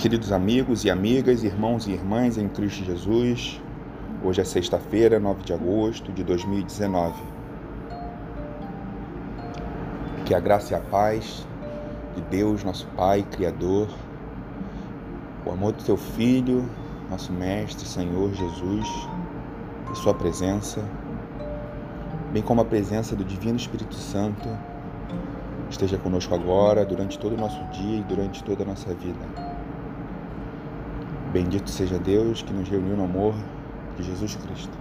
Queridos amigos e amigas, irmãos e irmãs em Cristo Jesus, hoje é sexta-feira, 9 de agosto de 2019. Que a graça e a paz de Deus, nosso Pai, Criador, o amor do Seu Filho, nosso Mestre, Senhor Jesus, e Sua presença, bem como a presença do Divino Espírito Santo, esteja conosco agora, durante todo o nosso dia e durante toda a nossa vida. Bendito seja Deus que nos reuniu no amor de Jesus Cristo.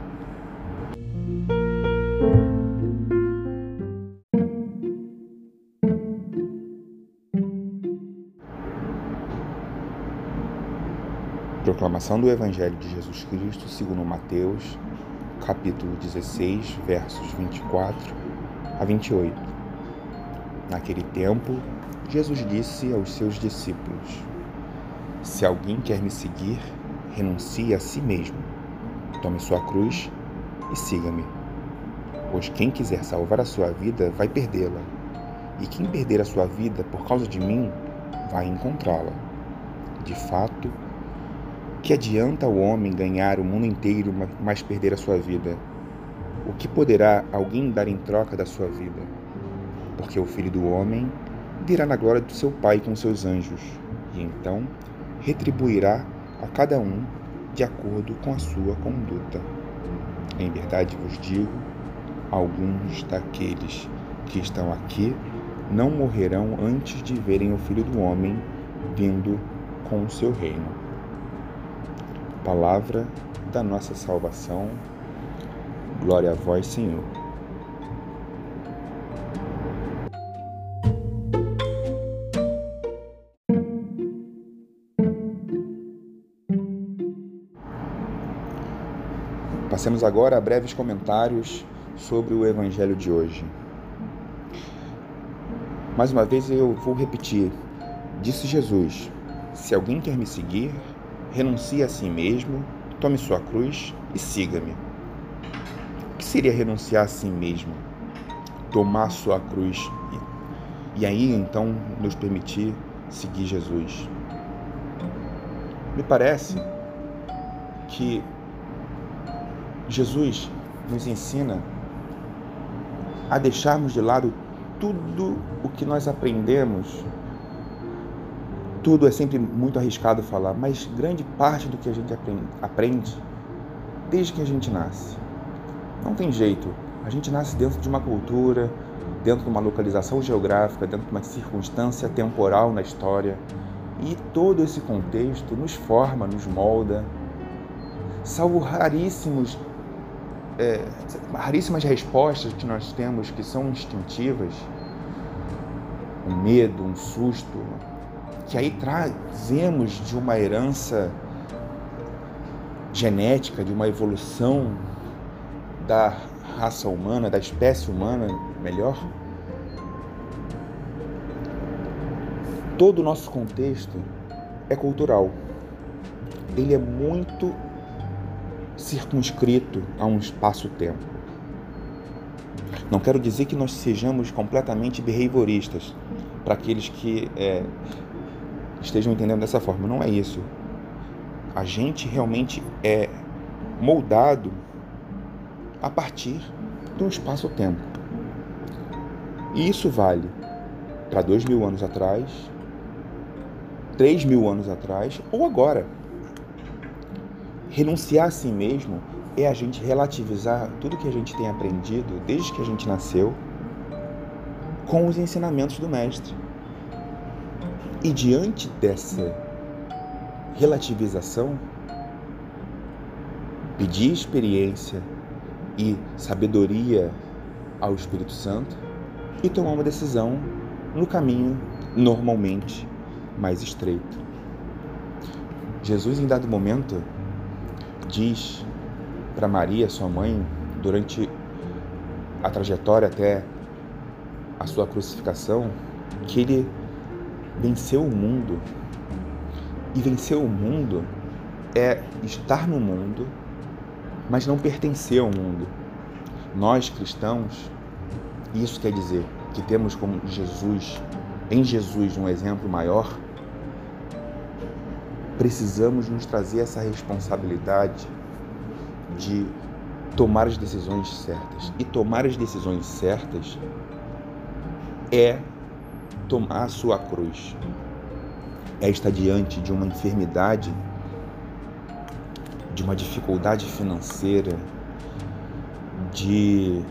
Proclamação do Evangelho de Jesus Cristo segundo Mateus, capítulo 16, versos 24 a 28. Naquele tempo, Jesus disse aos seus discípulos: se alguém quer me seguir, renuncie a si mesmo. Tome sua cruz e siga-me. Pois quem quiser salvar a sua vida vai perdê-la, e quem perder a sua vida por causa de mim vai encontrá-la. De fato, que adianta o homem ganhar o mundo inteiro, mas perder a sua vida? O que poderá alguém dar em troca da sua vida? Porque o filho do homem virá na glória do seu Pai com seus anjos, e então retribuirá a cada um de acordo com a sua conduta. Em verdade vos digo, alguns daqueles que estão aqui não morrerão antes de verem o Filho do Homem vindo com o seu reino. Palavra da nossa salvação. Glória a vós, Senhor. Passemos agora a breves comentários sobre o Evangelho de hoje. Mais uma vez eu vou repetir. Disse Jesus: Se alguém quer me seguir, renuncie a si mesmo, tome sua cruz e siga-me. O que seria renunciar a si mesmo? Tomar sua cruz e, e aí então nos permitir seguir Jesus. Me parece que Jesus nos ensina a deixarmos de lado tudo o que nós aprendemos. Tudo é sempre muito arriscado falar, mas grande parte do que a gente aprende desde que a gente nasce. Não tem jeito. A gente nasce dentro de uma cultura, dentro de uma localização geográfica, dentro de uma circunstância temporal na história. E todo esse contexto nos forma, nos molda. Salvo raríssimos é, raríssimas respostas que nós temos que são instintivas, um medo, um susto, que aí trazemos de uma herança genética, de uma evolução da raça humana, da espécie humana, melhor. Todo o nosso contexto é cultural. Ele é muito circunscrito a um espaço-tempo. Não quero dizer que nós sejamos completamente behavioristas para aqueles que é, estejam entendendo dessa forma. Não é isso. A gente realmente é moldado a partir de um espaço-tempo. E isso vale para dois mil anos atrás, três mil anos atrás ou agora. Renunciar a si mesmo é a gente relativizar tudo que a gente tem aprendido desde que a gente nasceu com os ensinamentos do Mestre. E diante dessa relativização, pedir experiência e sabedoria ao Espírito Santo e tomar uma decisão no caminho normalmente mais estreito. Jesus, em dado momento, diz para Maria, sua mãe, durante a trajetória até a sua crucificação, que ele venceu o mundo. E vencer o mundo é estar no mundo, mas não pertencer ao mundo. Nós cristãos, isso quer dizer que temos como Jesus, em Jesus, um exemplo maior, precisamos nos trazer essa responsabilidade de tomar as decisões certas. E tomar as decisões certas é tomar a sua cruz. É estar diante de uma enfermidade, de uma dificuldade financeira, de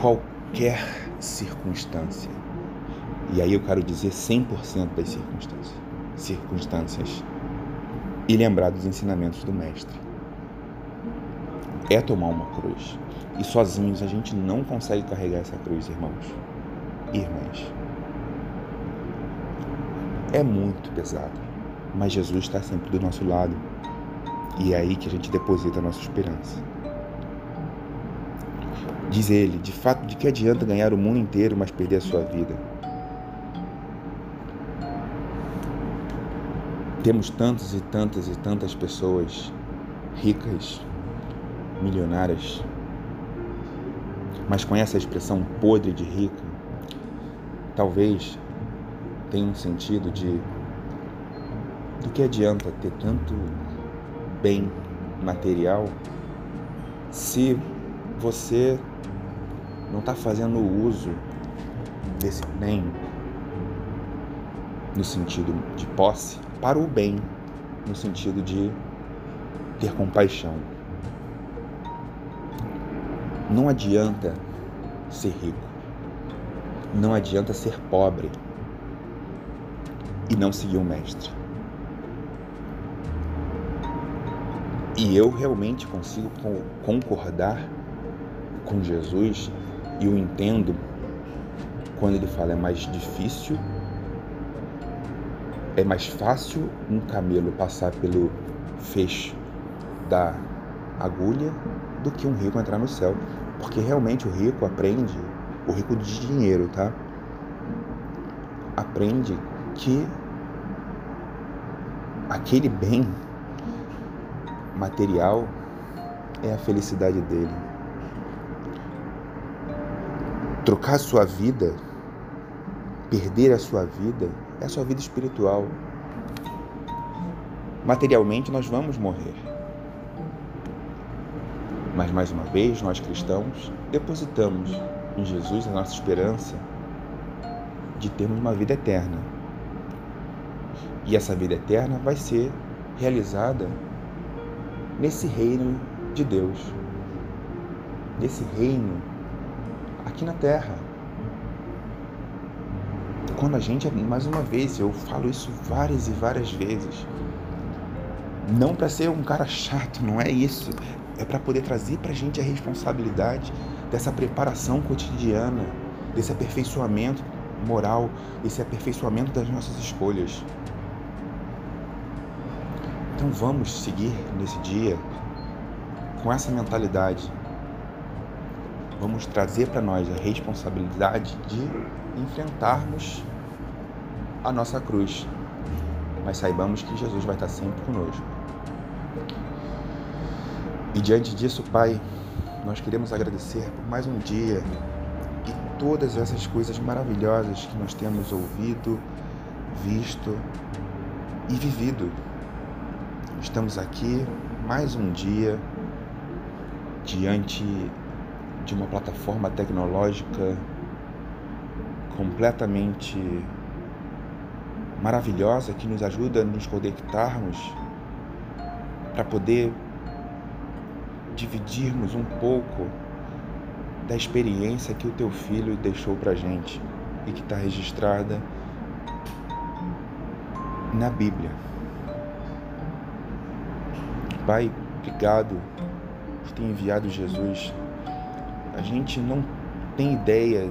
qualquer circunstância. E aí eu quero dizer 100% das circunstâncias. Circunstâncias. E lembrar dos ensinamentos do mestre. É tomar uma cruz. E sozinhos a gente não consegue carregar essa cruz, irmãos. Irmãs. É muito pesado. Mas Jesus está sempre do nosso lado. E é aí que a gente deposita a nossa esperança. Diz ele: de fato, de que adianta ganhar o mundo inteiro, mas perder a sua vida? Temos tantas e tantas e tantas pessoas ricas, milionárias, mas com essa expressão podre de rico, talvez tenha um sentido de do que adianta ter tanto bem material se você não está fazendo uso desse bem no sentido de posse para o bem, no sentido de ter compaixão. Não adianta ser rico, não adianta ser pobre e não seguir o mestre. E eu realmente consigo concordar com Jesus e o entendo quando ele fala é mais difícil é mais fácil um camelo passar pelo fecho da agulha do que um rico entrar no céu. Porque realmente o rico aprende, o rico de dinheiro, tá? Aprende que aquele bem material é a felicidade dele. Trocar sua vida, perder a sua vida, é a sua vida espiritual. Materialmente nós vamos morrer. Mas mais uma vez, nós cristãos depositamos em Jesus a nossa esperança de termos uma vida eterna. E essa vida eterna vai ser realizada nesse reino de Deus, nesse reino aqui na terra quando a gente, mais uma vez, eu falo isso várias e várias vezes, não para ser um cara chato, não é isso. É para poder trazer para a gente a responsabilidade dessa preparação cotidiana, desse aperfeiçoamento moral, esse aperfeiçoamento das nossas escolhas. Então vamos seguir nesse dia com essa mentalidade. Vamos trazer para nós a responsabilidade de enfrentarmos a nossa cruz. Mas saibamos que Jesus vai estar sempre conosco. E diante disso, Pai, nós queremos agradecer por mais um dia e todas essas coisas maravilhosas que nós temos ouvido, visto e vivido. Estamos aqui mais um dia diante de uma plataforma tecnológica completamente maravilhosa que nos ajuda a nos conectarmos para poder dividirmos um pouco da experiência que o teu filho deixou para gente e que está registrada na Bíblia. Pai, obrigado por ter enviado Jesus. A gente não tem ideia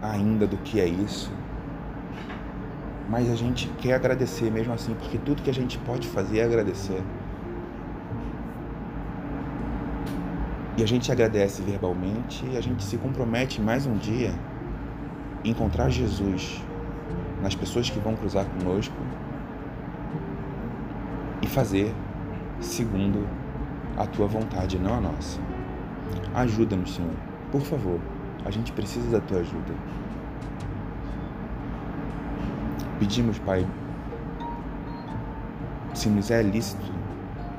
ainda do que é isso, mas a gente quer agradecer mesmo assim, porque tudo que a gente pode fazer é agradecer. E a gente agradece verbalmente e a gente se compromete mais um dia em encontrar Jesus nas pessoas que vão cruzar conosco e fazer segundo a tua vontade, não a nossa. Ajuda-nos, Senhor, por favor. A gente precisa da tua ajuda. Pedimos, Pai, se nos é lícito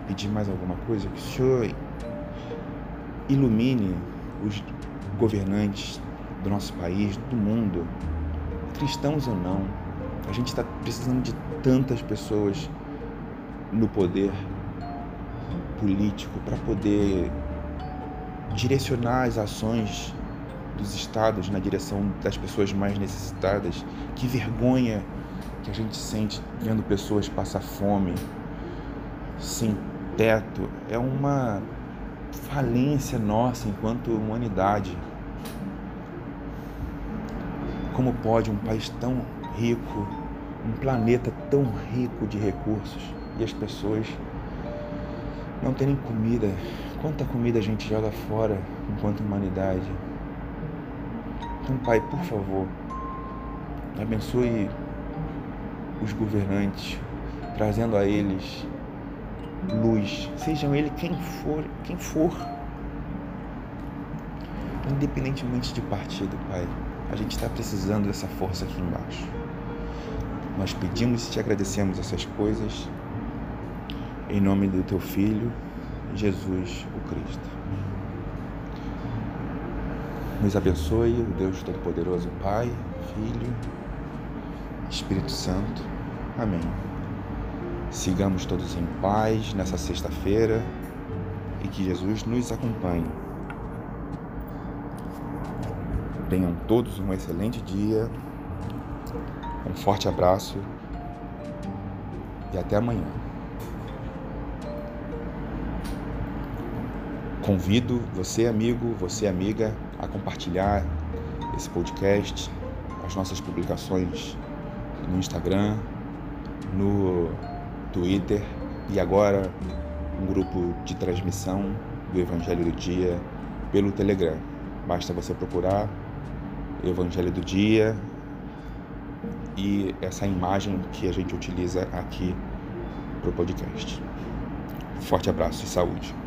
pedir mais alguma coisa, que o Senhor ilumine os governantes do nosso país, do mundo, cristãos ou não. A gente está precisando de tantas pessoas no poder político para poder direcionar as ações dos estados na direção das pessoas mais necessitadas. Que vergonha que a gente sente vendo pessoas passar fome, sem teto. É uma falência nossa enquanto humanidade. Como pode um país tão rico, um planeta tão rico de recursos e as pessoas não terem comida? Quanta comida a gente joga fora enquanto humanidade? Então, Pai, por favor, abençoe os governantes, trazendo a eles luz, sejam ele quem for, quem for. Independentemente de partido, Pai, a gente está precisando dessa força aqui embaixo. Nós pedimos e te agradecemos essas coisas em nome do teu filho, Jesus o Cristo. Nos abençoe o Deus Todo-Poderoso, Pai, Filho, Espírito Santo. Amém. Sigamos todos em paz nessa sexta-feira e que Jesus nos acompanhe. Tenham todos um excelente dia, um forte abraço e até amanhã. Convido você, amigo, você, amiga, a compartilhar esse podcast, as nossas publicações no Instagram, no Twitter e agora um grupo de transmissão do Evangelho do Dia pelo Telegram. Basta você procurar Evangelho do Dia e essa imagem que a gente utiliza aqui para o podcast. Forte abraço e saúde.